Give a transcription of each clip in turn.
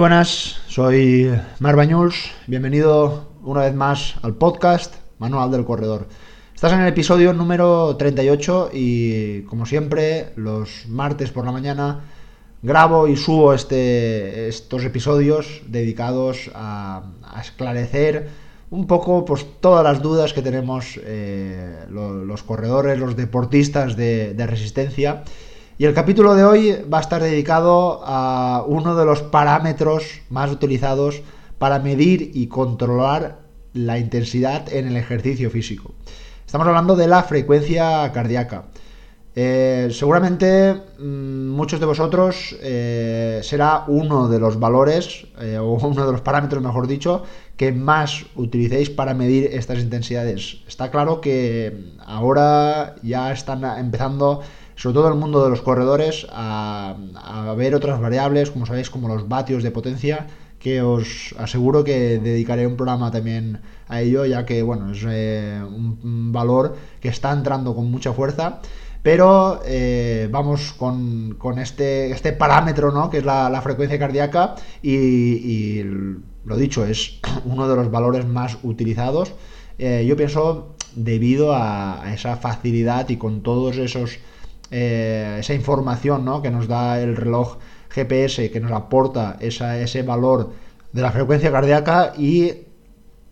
buenas, soy Mar Bañuls, bienvenido una vez más al podcast Manual del Corredor. Estás en el episodio número 38 y como siempre los martes por la mañana grabo y subo este, estos episodios dedicados a, esclarecer un poco pues, todas las dudas que tenemos eh, los, corredores, los deportistas de, de resistencia y el capítulo de hoy va a estar dedicado a uno de los parámetros más utilizados para medir y controlar la intensidad en el ejercicio físico. Estamos hablando de la frecuencia cardíaca. Eh, seguramente mm, muchos de vosotros eh, será uno de los valores, eh, o uno de los parámetros, mejor dicho, que más utilicéis para medir estas intensidades. Está claro que ahora ya están empezando sobre todo en el mundo de los corredores, a, ver otras variables, como sabéis, como los vatios de potencia, que os aseguro que dedicaré un programa también a ello, ya que bueno, es eh, un, valor que está entrando con mucha fuerza. Pero eh, vamos con, este, este parámetro, ¿no? Que es la, frecuencia cardíaca. Y, lo dicho, es uno de los valores más utilizados. Eh, yo pienso debido a esa facilidad y con todos esos eh, esa información ¿no? que nos da el reloj GPS, que nos aporta ese valor de la frecuencia cardíaca y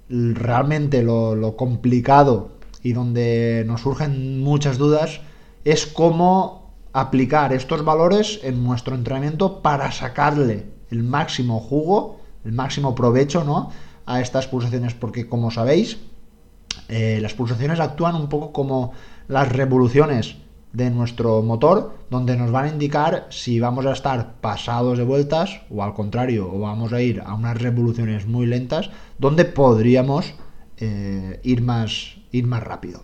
realmente lo, complicado y donde nos surgen muchas dudas es cómo aplicar estos valores en nuestro entrenamiento para sacarle el máximo jugo, el máximo provecho ¿no? a estas pulsaciones, porque como sabéis, eh, las pulsaciones actúan un poco como las revoluciones de nuestro motor donde nos van a indicar si vamos a estar pasados de vueltas o al contrario o vamos a ir a unas revoluciones muy lentas donde podríamos eh, ir, más, ir más rápido.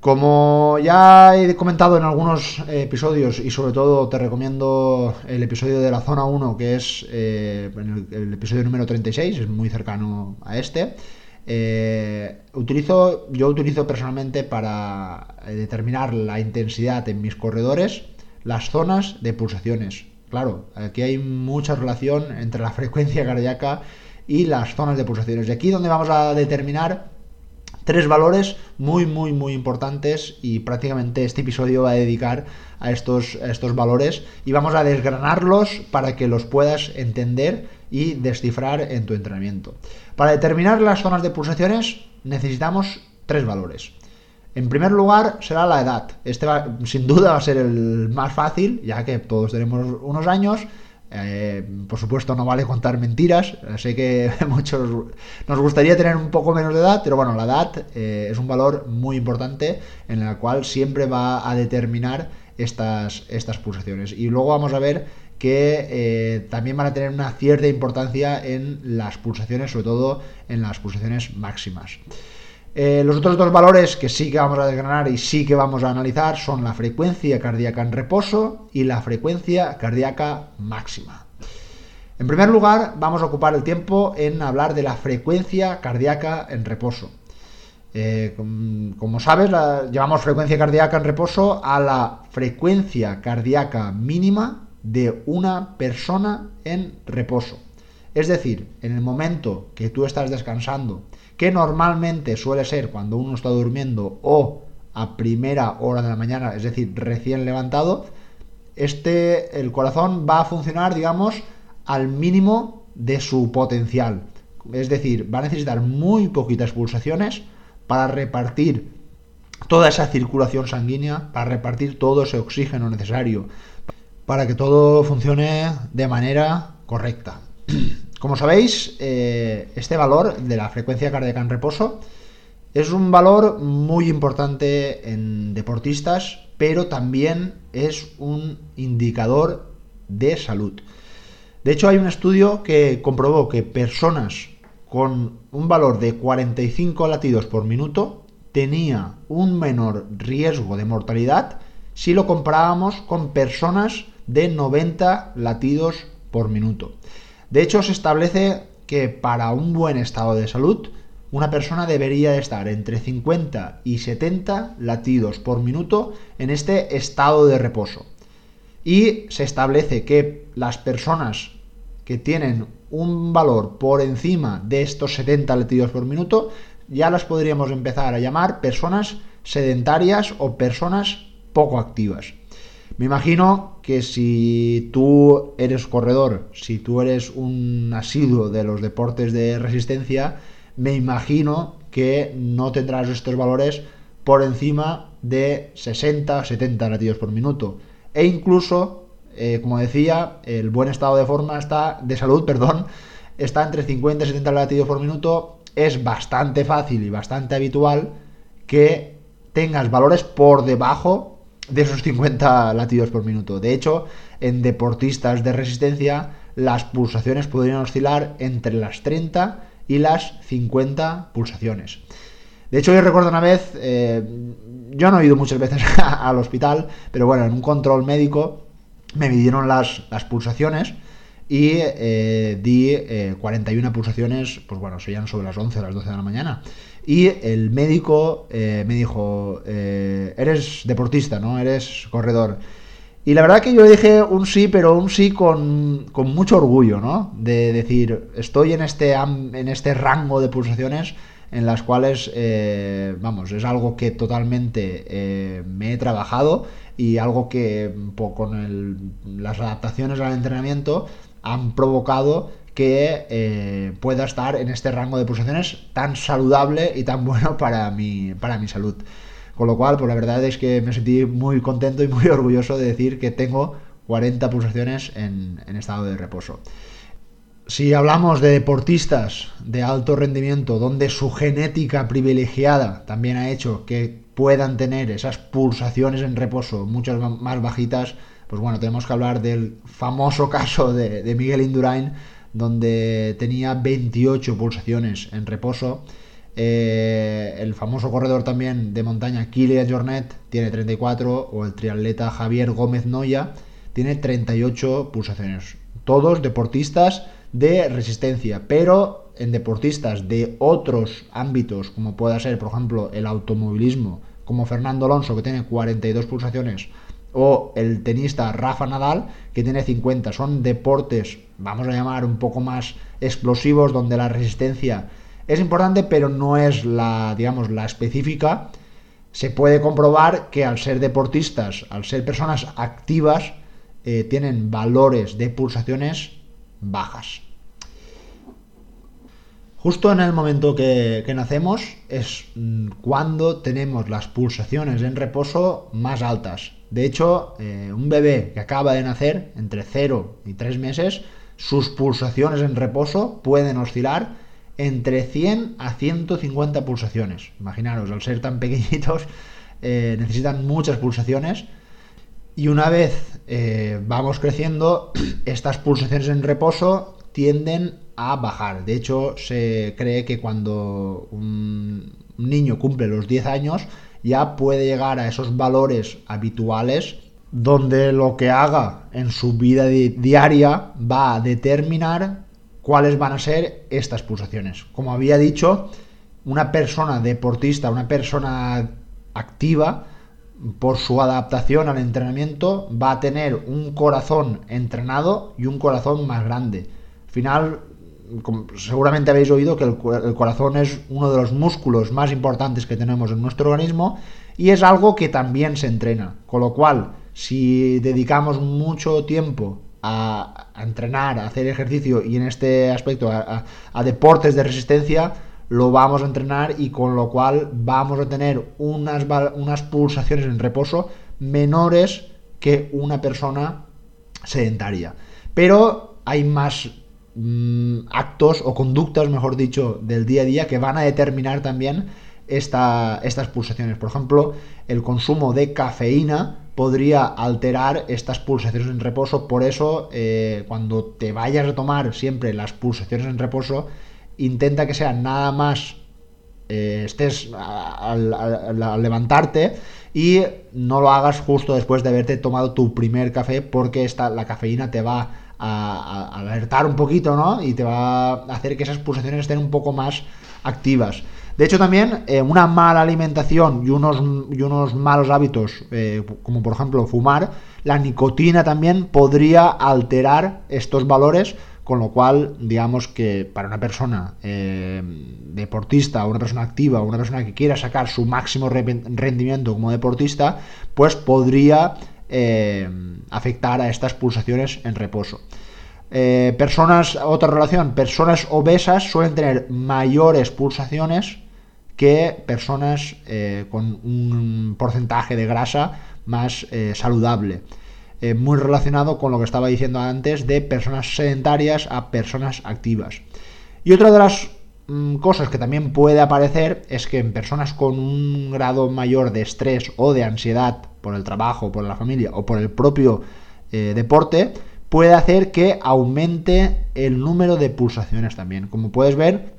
Como ya he comentado en algunos episodios y sobre todo te recomiendo el episodio de la zona 1 que es eh, el episodio número 36, es muy cercano a este, eh, utilizo, yo utilizo personalmente para eh, determinar la intensidad en mis corredores las zonas de pulsaciones. Claro, aquí hay mucha relación entre la frecuencia cardíaca y las zonas de pulsaciones. Y aquí donde vamos a determinar tres valores muy, muy, muy importantes y prácticamente este episodio va a dedicar a estos, a estos valores y vamos a desgranarlos para que los puedas entender y descifrar en tu entrenamiento. Para determinar las zonas de pulsaciones necesitamos tres valores. En primer lugar será la edad. Este sin duda va a ser el más fácil, ya que todos tenemos unos años. Eh, por supuesto no vale contar mentiras. Sé que muchos nos gustaría tener un poco menos de edad, pero bueno, la edad eh, es un valor muy importante en el cual siempre va a determinar estas, estas pulsaciones. Y luego vamos a ver que eh, también van a tener una cierta importancia en las pulsaciones, sobre todo en las pulsaciones máximas. Eh, los otros dos valores que sí que vamos a desgranar y sí que vamos a analizar son la frecuencia cardíaca en reposo y la frecuencia cardíaca máxima. En primer lugar, vamos a ocupar el tiempo en hablar de la frecuencia cardíaca en reposo. Eh, como, sabes, llamamos frecuencia cardíaca en reposo a la frecuencia cardíaca mínima de una persona en reposo. Es decir, en el momento que tú estás descansando, que normalmente suele ser cuando uno está durmiendo o a primera hora de la mañana, es decir, recién levantado, este el corazón va a funcionar, digamos, al mínimo de su potencial. Es decir, va a necesitar muy poquitas pulsaciones para repartir toda esa circulación sanguínea, para repartir todo ese oxígeno necesario para que todo funcione de manera correcta. Como sabéis, eh, este valor de la frecuencia cardíaca en reposo es un valor muy importante en deportistas, pero también es un indicador de salud. De hecho, hay un estudio que comprobó que personas con un valor de 45 latidos por minuto tenía un menor riesgo de mortalidad si lo comparábamos con personas de 90 latidos por minuto. De hecho, se establece que para un buen estado de salud, una persona debería estar entre 50 y 70 latidos por minuto en este estado de reposo. Y se establece que las personas que tienen un valor por encima de estos 70 latidos por minuto, ya las podríamos empezar a llamar personas sedentarias o personas poco activas. Me imagino que si tú eres corredor, si tú eres un asiduo de los deportes de resistencia, me imagino que no tendrás estos valores por encima de 60 70 latidos por minuto. E incluso, eh, como decía, el buen estado de forma está, de salud, perdón, está entre 50 y 70 latidos por minuto. Es bastante fácil y bastante habitual que tengas valores por debajo de esos 50 latidos por minuto. De hecho, en deportistas de resistencia, las pulsaciones podrían oscilar entre las 30 y las 50 pulsaciones. De hecho, yo recuerdo una vez, eh, yo no he ido muchas veces al hospital, pero bueno, en un control médico me midieron las, las pulsaciones y eh, di 41 eh, pulsaciones, pues bueno, serían sobre las 11 o las 12 de la mañana. Y el médico eh, me dijo, eres deportista, ¿no? Eres corredor. Y la verdad que yo dije un sí, pero un sí con, con mucho orgullo, ¿no? De decir, estoy en este, en este rango de pulsaciones en las cuales, vamos, es algo que totalmente me he trabajado y algo que con las adaptaciones al entrenamiento han provocado que eh, pueda estar en este rango de pulsaciones tan saludable y tan bueno para mi, para mi salud. Con lo cual, pues la verdad es que me sentí muy contento y muy orgulloso de decir que tengo 40 pulsaciones en, en estado de reposo. Si hablamos de deportistas de alto rendimiento, donde su genética privilegiada también ha hecho que puedan tener esas pulsaciones en reposo muchas más bajitas, pues bueno, tenemos que hablar del famoso caso de, Miguel Indurain, donde tenía 28 pulsaciones en reposo. Eh, el famoso corredor también de montaña Kilian Jornet tiene 34, o el triatleta Javier Gómez Noya tiene 38 pulsaciones. Todos deportistas de resistencia, pero en deportistas de otros ámbitos, como pueda ser, por ejemplo, el automovilismo, como Fernando Alonso, que tiene 42 pulsaciones, o el tenista Rafa Nadal, que tiene 50. Son deportes, vamos a llamar, un poco más explosivos, donde la resistencia es importante, pero no es la, digamos, la específica. Se puede comprobar que al ser deportistas, al ser personas activas, eh, tienen valores de pulsaciones bajas. Justo en el momento que, nacemos es mm, cuando tenemos las pulsaciones en reposo más altas. De hecho, eh, un bebé que acaba de nacer, entre 0 y 3 meses, sus pulsaciones en reposo pueden oscilar entre 100 a 150 pulsaciones. Imaginaros, al ser tan pequeñitos, eh, necesitan muchas pulsaciones. Y una vez eh, vamos creciendo, estas pulsaciones en reposo tienden a bajar. De hecho, se cree que cuando un niño cumple los 10 años, ya puede llegar a esos valores habituales donde lo que haga en su vida diaria va a determinar cuáles van a ser estas pulsaciones. Como había dicho, una persona deportista, una persona activa, por su adaptación al entrenamiento, va a tener un corazón entrenado y un corazón más grande. Al final, seguramente habéis oído que el, corazón es uno de los músculos más importantes que tenemos en nuestro organismo y es algo que también se entrena. Con lo cual, si dedicamos mucho tiempo a, entrenar, a hacer ejercicio y en este aspecto a, deportes de resistencia, lo vamos a entrenar y con lo cual vamos a tener unas, unas pulsaciones en reposo menores que una persona sedentaria. Pero hay más Mm, actos o conductas, mejor dicho, del día a día que van a determinar también estas pulsaciones. Por ejemplo, el consumo de cafeína podría alterar estas pulsaciones en reposo. Por eso, eh, cuando te vayas a tomar siempre las pulsaciones en reposo, intenta que sea nada más eh, estés al, levantarte y no lo hagas justo después de haberte tomado tu primer café porque esta, la cafeína te va a, alertar un poquito, ¿no? Y te va a hacer que esas pulsaciones estén un poco más activas. De hecho, también eh, una mala alimentación y unos, y unos malos hábitos, eh, como por ejemplo fumar, la nicotina también podría alterar estos valores con lo cual, digamos que para una persona eh, deportista, una persona activa, una persona que quiera sacar su máximo rendimiento como deportista, pues podría eh, afectar a estas pulsaciones en reposo. Eh, personas, otra relación, personas obesas suelen tener mayores pulsaciones que personas con un porcentaje de grasa más saludable. Eh, muy relacionado con lo que estaba diciendo antes de personas sedentarias a personas activas. Y otra de las cosas que también puede aparecer es que en personas con un grado mayor de estrés o de ansiedad por el trabajo, por la familia o por el propio eh, deporte, puede hacer que aumente el número de pulsaciones también. Como puedes ver,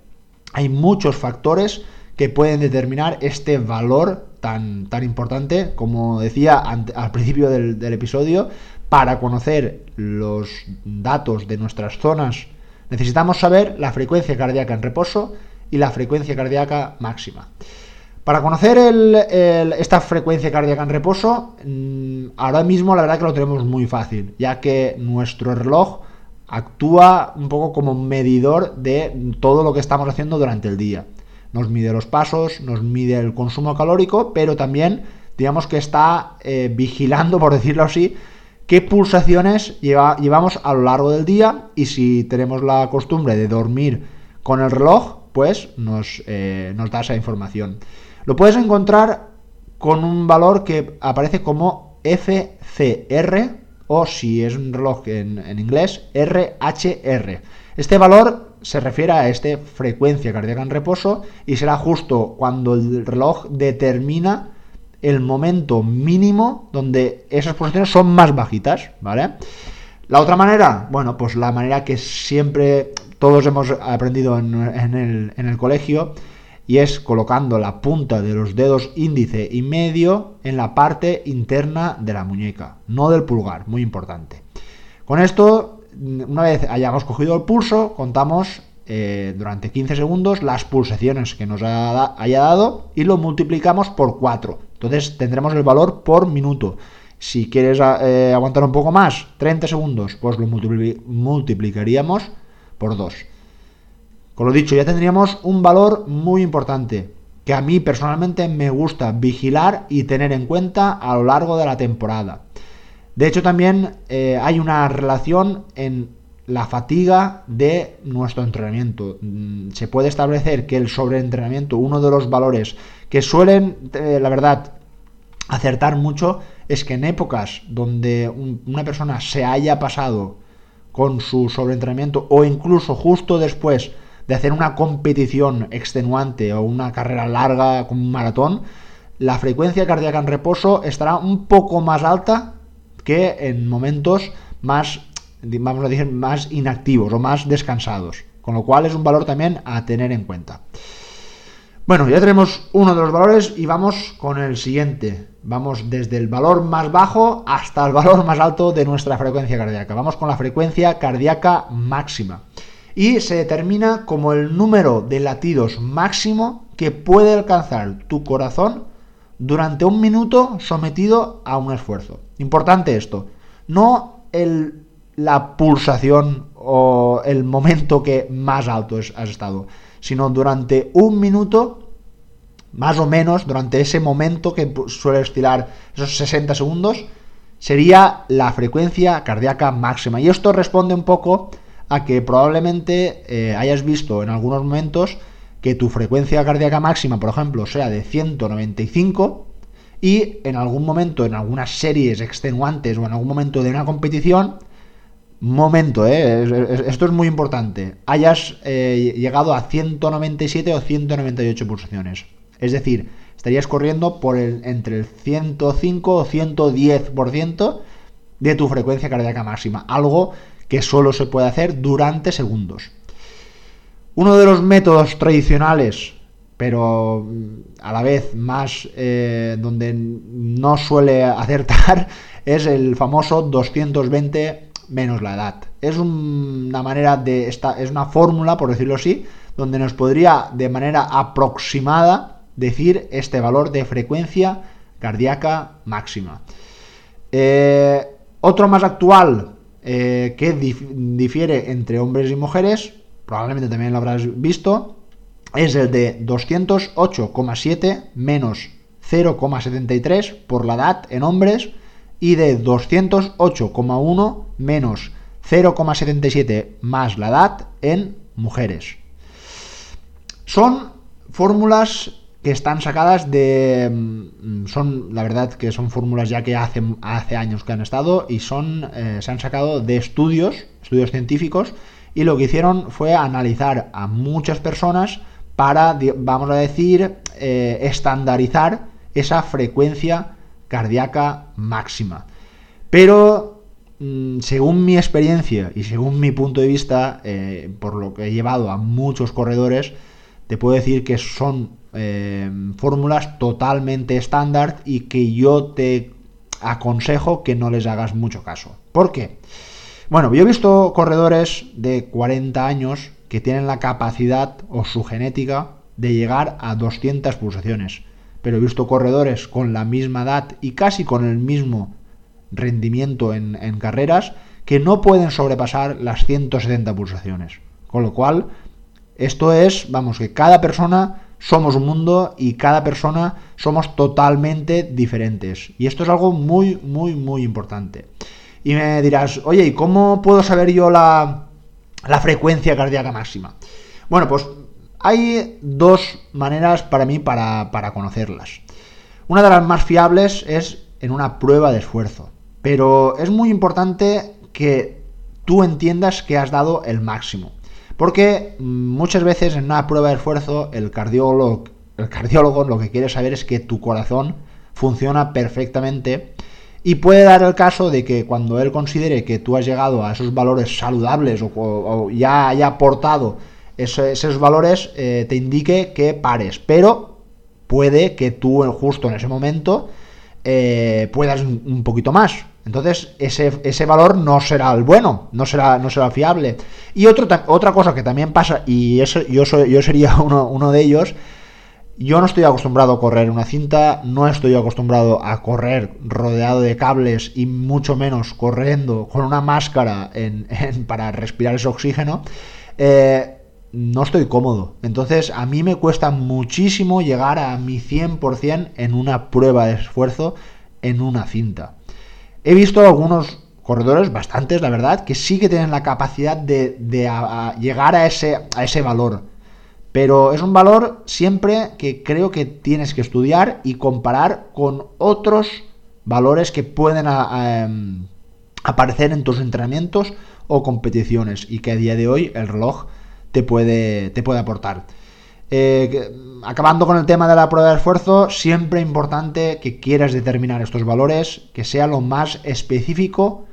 hay muchos factores que pueden determinar este valor tan, tan importante, como decía al principio del, episodio, para conocer los datos de nuestras zonas, necesitamos saber la frecuencia cardíaca en reposo y la frecuencia cardíaca máxima. Para conocer esta frecuencia cardíaca en reposo, mm, ahora mismo la verdad que lo tenemos muy fácil, ya que nuestro reloj actúa un poco como medidor de todo lo que estamos haciendo durante el día nos mide los pasos, nos mide el consumo calórico, pero también digamos que está eh, vigilando, por decirlo así, qué pulsaciones llevamos a lo largo del día y si tenemos la costumbre de dormir con el reloj, pues nos, eh, nos da esa información. Lo puedes encontrar con un valor que aparece como FCR o si es un reloj en, en inglés, RHR. Este valor se refiere a esta frecuencia cardíaca en reposo y será justo cuando el reloj determina el momento mínimo donde esas posiciones son más bajitas, ¿vale? La otra manera, bueno, pues la manera que siempre todos hemos aprendido en, el, colegio y es colocando la punta de los dedos índice y medio en la parte interna de la muñeca, no del pulgar, muy importante. Con esto una vez hayamos cogido el pulso, contamos eh, durante 15 segundos las pulsaciones que nos haya dado y lo multiplicamos por 4. Entonces tendremos el valor por minuto. Si quieres eh, aguantar un poco más, 30 segundos, pues lo multiplicaríamos por 2. Con lo dicho, ya tendríamos un valor muy importante que a mí personalmente me gusta vigilar y tener en cuenta a lo largo de la temporada. De hecho, también eh, hay una relación en la fatiga de nuestro entrenamiento. Mm, se puede establecer que el sobreentrenamiento, uno de los valores que suelen, eh, la verdad, acertar mucho, es que en épocas donde una persona se haya pasado con su sobreentrenamiento o incluso justo después de hacer una competición extenuante o una carrera larga como un maratón, la frecuencia cardíaca en reposo estará un poco más alta que en momentos más, vamos a decir, más inactivos o más descansados. Con lo cual es un valor también a tener en cuenta. Bueno, ya tenemos uno de los valores y vamos con el siguiente. Vamos desde el valor más bajo hasta el valor más alto de nuestra frecuencia cardíaca. Vamos con la frecuencia cardíaca máxima. Y se determina como el número de latidos máximo que puede alcanzar tu corazón durante un minuto sometido a un esfuerzo. Importante esto, no el, la pulsación o el momento que más alto has estado, sino durante un minuto, más o menos, durante ese momento que suele estirar esos 60 segundos, sería la frecuencia cardíaca máxima. Y esto responde un poco a que probablemente eh, hayas visto en algunos momentos que tu frecuencia cardíaca máxima, por ejemplo, sea de 195 y en algún momento, en algunas series extenuantes o en algún momento de una competición, momento, ¿eh? esto es muy importante, hayas eh, llegado a 197 o 198 pulsaciones. Es decir, estarías corriendo por el, entre el 105 o 110% de tu frecuencia cardíaca máxima, algo que solo se puede hacer durante segundos. Uno de los métodos tradicionales, pero mm, a la vez más eh, donde no suele acertar, es el famoso 220 menos la edad. Es una manera de esta, es una fórmula, por decirlo así, donde nos podría de manera aproximada decir este valor de frecuencia cardíaca máxima. Eh, otro más actual, eh, que difiere entre hombres y mujeres, probablemente también lo habrás visto, es el de 208,7 menos 0,73 por la edad en hombres y de 208,1 menos 0,77 más la edad en mujeres. Son fórmulas que están sacadas de... Mm, son, la verdad, que son fórmulas ya que hace, hace años que han estado y son, eh, se han sacado de estudios, estudios científicos, y lo que hicieron fue analizar a muchas personas para, vamos a decir, eh, estandarizar esa frecuencia cardíaca máxima. Pero, mm, según mi experiencia y según mi punto de vista, eh, por lo que he llevado a muchos corredores, te puedo decir que son eh, fórmulas totalmente estándar y que yo te aconsejo que no les hagas mucho caso. ¿Por qué? Bueno, yo he visto corredores de 40 años que tienen la capacidad o su genética de llegar a 200 pulsaciones. Pero he visto corredores con la misma edad y casi con el mismo rendimiento en, carreras que no pueden sobrepasar las 170 pulsaciones. Con lo cual, esto es, vamos, que cada persona somos un mundo y cada persona somos totalmente diferentes. Y esto es algo muy, muy, muy importante. Y me dirás, oye, ¿y cómo puedo saber yo la frecuencia cardíaca máxima? Bueno, pues hay dos maneras para mí para, para conocerlas. Una de las más fiables es en una prueba de esfuerzo. Pero es muy importante que tú entiendas que has dado el máximo. Porque muchas veces en una prueba de esfuerzo el cardiólogo, el cardiólogo lo que quiere saber es que tu corazón funciona perfectamente y puede dar el caso de que cuando él considere que tú has llegado a esos valores saludables o, ya haya aportado esos, valores, eh, te indique que pares. Pero puede que tú justo en ese momento eh, puedas un poquito más. Entonces, ese, valor no será el bueno, no será, no será fiable. Y otra cosa que también pasa, y eso, yo, soy, yo sería uno, uno de ellos, yo no estoy acostumbrado a correr una cinta, no estoy acostumbrado a correr rodeado de cables y mucho menos corriendo con una máscara para respirar ese oxígeno. Eh, no estoy cómodo. Entonces a mí me cuesta muchísimo llegar a mi 100% en una prueba de esfuerzo en una cinta. He visto algunos corredores, bastantes la verdad, que sí que tienen la capacidad de, llegar a ese, a ese valor. Pero es un valor siempre que creo que tienes que estudiar y comparar con otros valores que pueden em, aparecer en tus entrenamientos o competiciones y que a día de hoy el reloj te puede, te puede aportar. Eh, acabando con el tema de la prueba de esfuerzo, siempre importante que quieras determinar estos valores, que sea lo más específico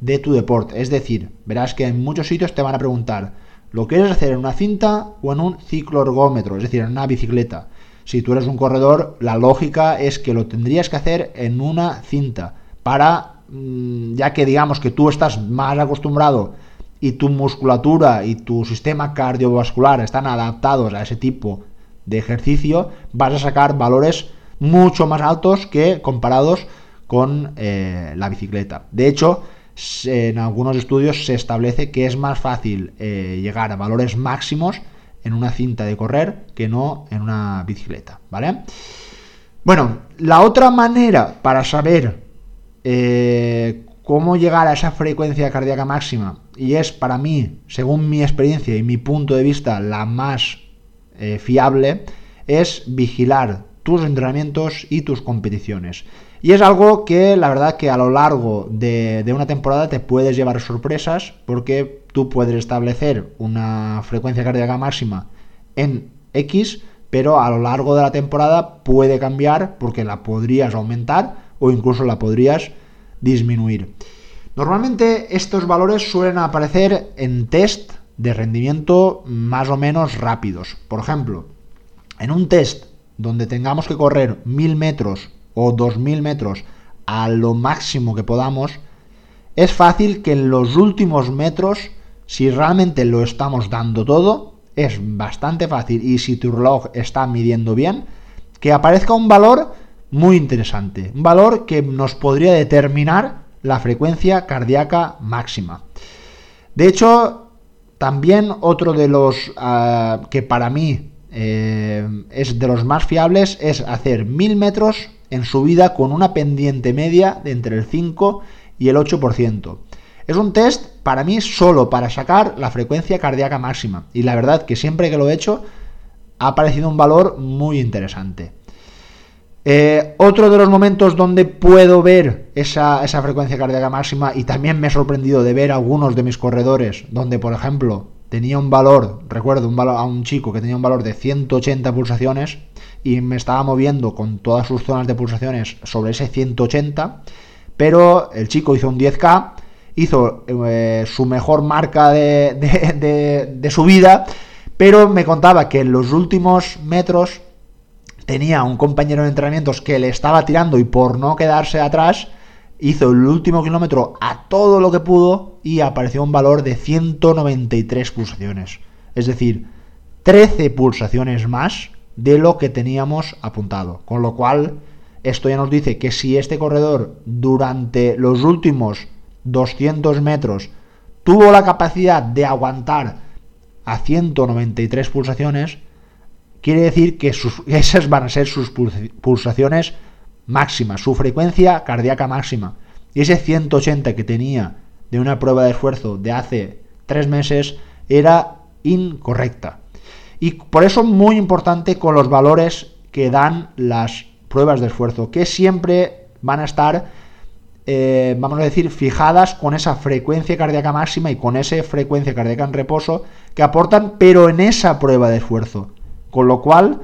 de tu deporte. Es decir, verás que en muchos sitios te van a preguntar, ¿lo quieres hacer en una cinta o en un cicloergómetro? Es decir, en una bicicleta. Si tú eres un corredor, la lógica es que lo tendrías que hacer en una cinta, para, mm, ya que digamos que tú estás más acostumbrado y tu musculatura y tu sistema cardiovascular están adaptados a ese tipo de ejercicio, vas a sacar valores mucho más altos que comparados con eh, la bicicleta. De hecho, en algunos estudios se establece que es más fácil eh, llegar a valores máximos en una cinta de correr que no en una bicicleta, ¿vale? Bueno, la otra manera para saber eh, cómo llegar a esa frecuencia cardíaca máxima, y es para mí, según mi experiencia y mi punto de vista, la más eh, fiable, es vigilar tus entrenamientos y tus competiciones. Y es algo que la verdad que a lo largo de, de, una temporada te puedes llevar sorpresas porque tú puedes establecer una frecuencia cardíaca máxima en X, pero a lo largo de la temporada puede cambiar porque la podrías aumentar o incluso la podrías disminuir. Normalmente estos valores suelen aparecer en test de rendimiento más o menos rápidos. Por ejemplo, en un test donde tengamos que correr 1000 metros o 2000 metros a lo máximo que podamos, es fácil que en los últimos metros, si realmente lo estamos dando todo, es bastante fácil y si tu reloj está midiendo bien, que aparezca un valor muy interesante. Un valor que nos podría determinar la frecuencia cardíaca máxima. De hecho, también otro de los ah, que para mí eh, es de los más fiables es hacer 1000 metros en subida con una pendiente media de entre el 5 y el 8%. Es un test para mí solo para sacar la frecuencia cardíaca máxima. Y la verdad que siempre que lo he hecho ha aparecido un valor muy interesante. Eh, otro de los momentos donde puedo ver esa, esa, frecuencia cardíaca máxima y también me he sorprendido de ver algunos de mis corredores donde, por ejemplo, tenía un valor, recuerdo un valor, a un chico que tenía un valor de 180 pulsaciones y me estaba moviendo con todas sus zonas de pulsaciones sobre ese 180, pero el chico hizo un 10K, hizo eh, su mejor marca de, de, de su vida, pero me contaba que en los últimos metros tenía un compañero de entrenamientos que le estaba tirando y por no quedarse atrás, hizo el último kilómetro a todo lo que pudo y apareció un valor de 193 pulsaciones. Es decir, 13 pulsaciones más de lo que teníamos apuntado. Con lo cual, esto ya nos dice que si este corredor durante los últimos 200 metros tuvo la capacidad de aguantar a 193 pulsaciones, quiere decir que esas van a ser sus pulsaciones máximas, su frecuencia cardíaca máxima. Y ese 180 que tenía de una prueba de esfuerzo de hace tres meses era incorrecta. Y por eso muy importante con los valores que dan las pruebas de esfuerzo, que siempre van a estar, eh, vamos a decir, fijadas con esa frecuencia cardíaca máxima y con esa frecuencia cardíaca en reposo que aportan, pero en esa prueba de esfuerzo. Con lo cual,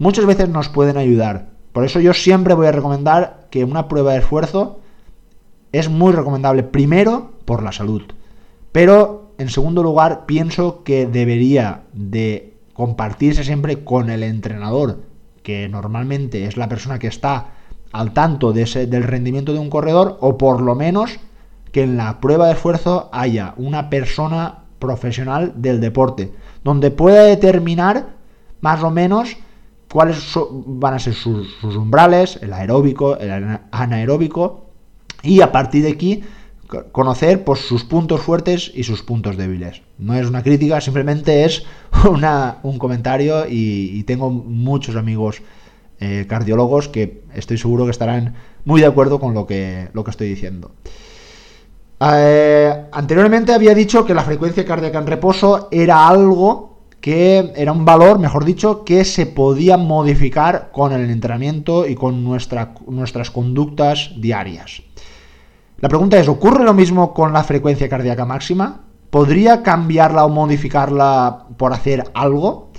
muchas veces nos pueden ayudar. Por eso yo siempre voy a recomendar que una prueba de esfuerzo es muy recomendable, primero, por la salud. Pero, en segundo lugar, pienso que debería de compartirse siempre con el entrenador, que normalmente es la persona que está al tanto del rendimiento de un corredor, o por lo menos que en la prueba de esfuerzo haya una persona profesional del deporte, donde pueda determinar más o menos cuáles van a ser sus, umbrales, el aeróbico, el anaeróbico, y a partir de aquí conocer pues, sus puntos fuertes y sus puntos débiles. No es una crítica, simplemente es una, un comentario y, tengo muchos amigos eh, cardiólogos que estoy seguro que estarán muy de acuerdo con lo que, lo que estoy diciendo. Eh, anteriormente había dicho que la frecuencia cardíaca en reposo era algo que era un valor, mejor dicho, que se podía modificar con el entrenamiento y con nuestra, nuestras conductas diarias. La pregunta es, ¿ocurre lo mismo con la frecuencia cardíaca máxima? ¿Podría cambiarla o modificarla por hacer algo?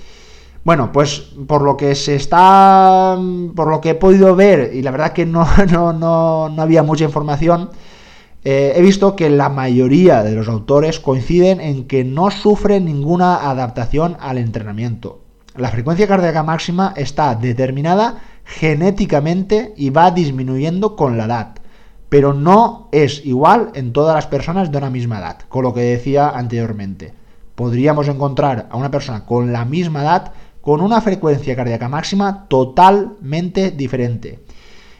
Bueno, pues por lo que se está. por lo que he podido ver, y la verdad que no, no, no, no había mucha información, eh, he visto que la mayoría de los autores coinciden en que no sufren ninguna adaptación al entrenamiento. La frecuencia cardíaca máxima está determinada genéticamente y va disminuyendo con la edad, pero no es igual en todas las personas de una misma edad, con lo que decía anteriormente. Podríamos encontrar a una persona con la misma edad con una frecuencia cardíaca máxima totalmente diferente.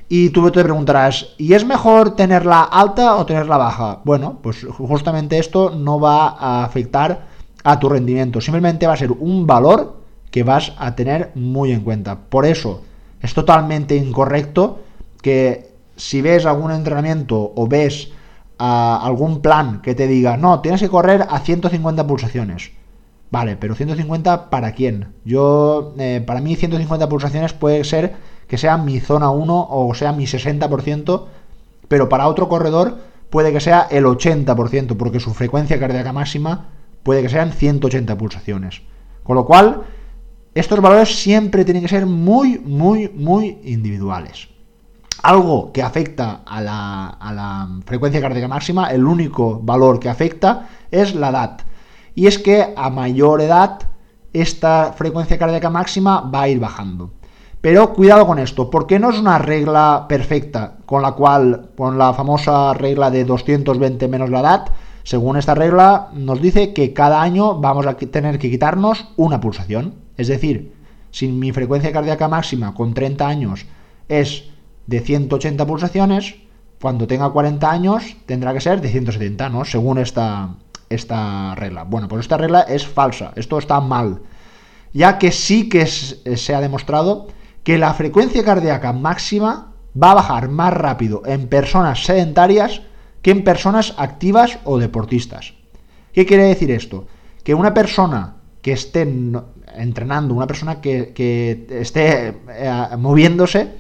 Y tú te preguntarás, ¿y es mejor tenerla alta o tenerla baja? Bueno, pues justamente esto no va a afectar a tu rendimiento, simplemente va a ser un valor que vas a tener muy en cuenta. Por eso es totalmente incorrecto que si ves algún entrenamiento o ves ah, algún plan que te diga, no, tienes que correr a 150 pulsaciones. Vale, pero 150 para quién? Yo, eh, para mí 150 pulsaciones puede ser que sea mi zona 1 o sea mi 60%, pero para otro corredor puede que sea el 80%, porque su frecuencia cardíaca máxima puede que sean 180 pulsaciones. Con lo cual, estos valores siempre tienen que ser muy, muy, muy individuales. Algo que afecta a la, a la frecuencia cardíaca máxima, el único valor que afecta es la edad. Y es que a mayor edad, esta frecuencia cardíaca máxima va a ir bajando. Pero cuidado con esto, porque no es una regla perfecta con la cual, con la famosa regla de 220 menos la edad, según esta regla nos dice que cada año vamos a tener que quitarnos una pulsación. Es decir, si mi frecuencia cardíaca máxima con 30 años es de 180 pulsaciones, cuando tenga 40 años tendrá que ser de 170, ¿no? Según esta, esta regla. Bueno, pues esta regla es falsa, esto está mal, ya que sí que se ha demostrado que la frecuencia cardíaca máxima va a bajar más rápido en personas sedentarias que en personas activas o deportistas. ¿Qué quiere decir esto? Que una persona que esté entrenando, una persona que, esté eh, moviéndose,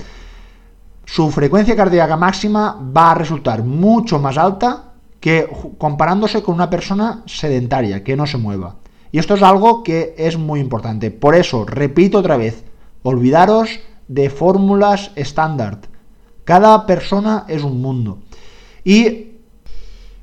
su frecuencia cardíaca máxima va a resultar mucho más alta que comparándose con una persona sedentaria, que no se mueva. Y esto es algo que es muy importante. Por eso, repito otra vez, olvidaros de fórmulas estándar. Cada persona es un mundo. Y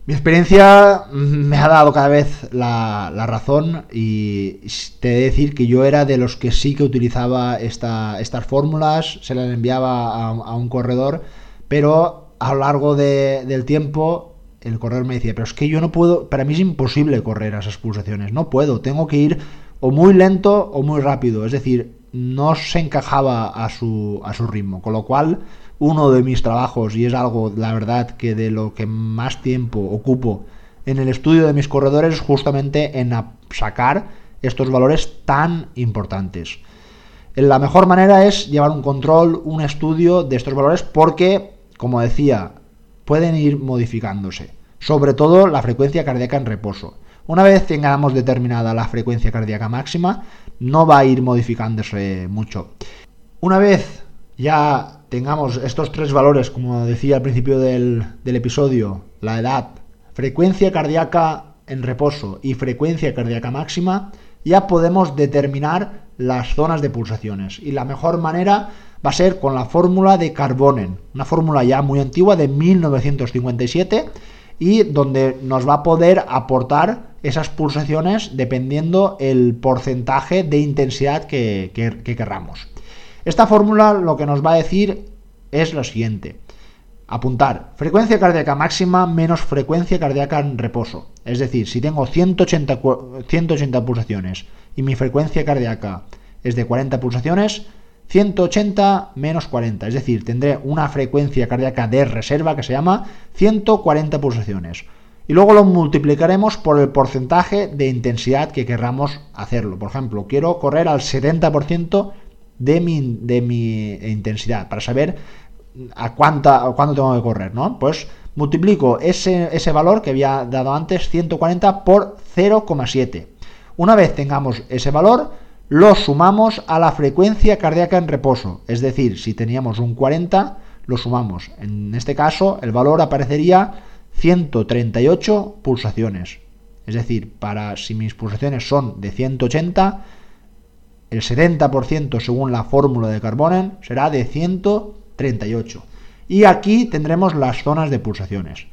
mi experiencia me ha dado cada vez la, razón y te he de decir que yo era de los que sí que utilizaba estas fórmulas, se las enviaba a, un corredor, pero a lo largo del tiempo el corredor me decía, pero es que yo no puedo, para mí es imposible correr a esas pulsaciones, no puedo, tengo que ir o muy lento o muy rápido, es decir, no se encajaba a su, a su ritmo, con lo cual uno de mis trabajos y es algo, la verdad, que de lo que más tiempo ocupo en el estudio de mis corredores es justamente en sacar estos valores tan importantes. La mejor manera es llevar un control, un estudio de estos valores porque, como decía, pueden ir modificándose. Sobre todo la frecuencia cardíaca en reposo. Una vez tengamos determinada la frecuencia cardíaca máxima, no va a ir modificándose mucho. Una vez ya tengamos estos tres valores, como decía al principio del, episodio, la edad, frecuencia cardíaca en reposo y frecuencia cardíaca máxima, ya podemos determinar las zonas de pulsaciones. Y la mejor manera va a ser con la fórmula de Carbonen, una fórmula ya muy antigua de 1957 y donde nos va a poder aportar esas pulsaciones dependiendo el porcentaje de intensidad que, que querramos. Esta fórmula lo que nos va a decir es lo siguiente. Apuntar frecuencia cardíaca máxima menos frecuencia cardíaca en reposo. Es decir, si tengo 180, 180 pulsaciones y mi frecuencia cardíaca es de 40 pulsaciones, 180 menos 40. Es decir, tendré una frecuencia cardíaca de reserva que se llama 140 pulsaciones. Y luego lo multiplicaremos por el porcentaje de intensidad que querramos hacerlo. Por ejemplo, quiero correr al 70% de mi, de mi intensidad, para saber a, cuánta, cuánto tengo que correr, ¿no? Pues multiplico ese, ese valor que había dado antes, 140, por 0,7. Una vez tengamos ese valor, lo sumamos a la frecuencia cardíaca en reposo. Es decir, si teníamos un 40, lo sumamos. En este caso, el valor aparecería 138 pulsaciones. Es decir, para si mis pulsaciones son de 180, el 70% según la fórmula de Carbonen será de 138. Y aquí tendremos las zonas de pulsaciones.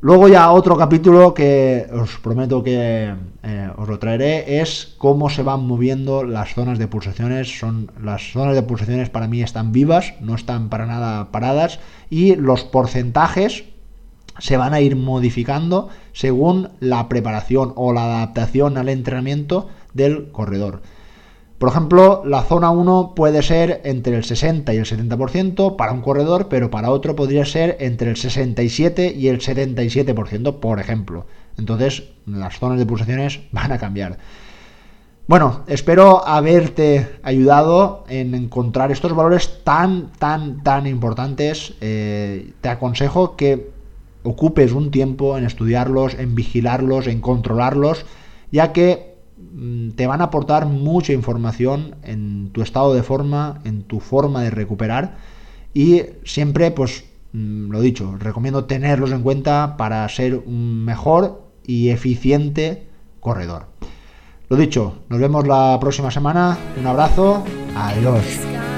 Luego ya otro capítulo que os prometo que eh, os lo traeré es cómo se van moviendo las zonas de pulsaciones. Son las zonas de pulsaciones para mí están vivas, no están para nada paradas y los porcentajes se van a ir modificando según la preparación o la adaptación al entrenamiento del corredor. Por ejemplo, la zona 1 puede ser entre el 60 y el 70% para un corredor, pero para otro podría ser entre el 67 y el 77%, por ejemplo. Entonces, las zonas de pulsaciones van a cambiar. Bueno, espero haberte ayudado en encontrar estos valores tan, tan, tan importantes. Eh, te aconsejo que ocupes un tiempo en estudiarlos, en vigilarlos, en controlarlos, ya que te van a aportar mucha información en tu estado de forma, en tu forma de recuperar y siempre, pues, mm, lo dicho, recomiendo tenerlos en cuenta para ser un mejor y eficiente corredor. Lo dicho, nos vemos la próxima semana. Un abrazo. Adiós.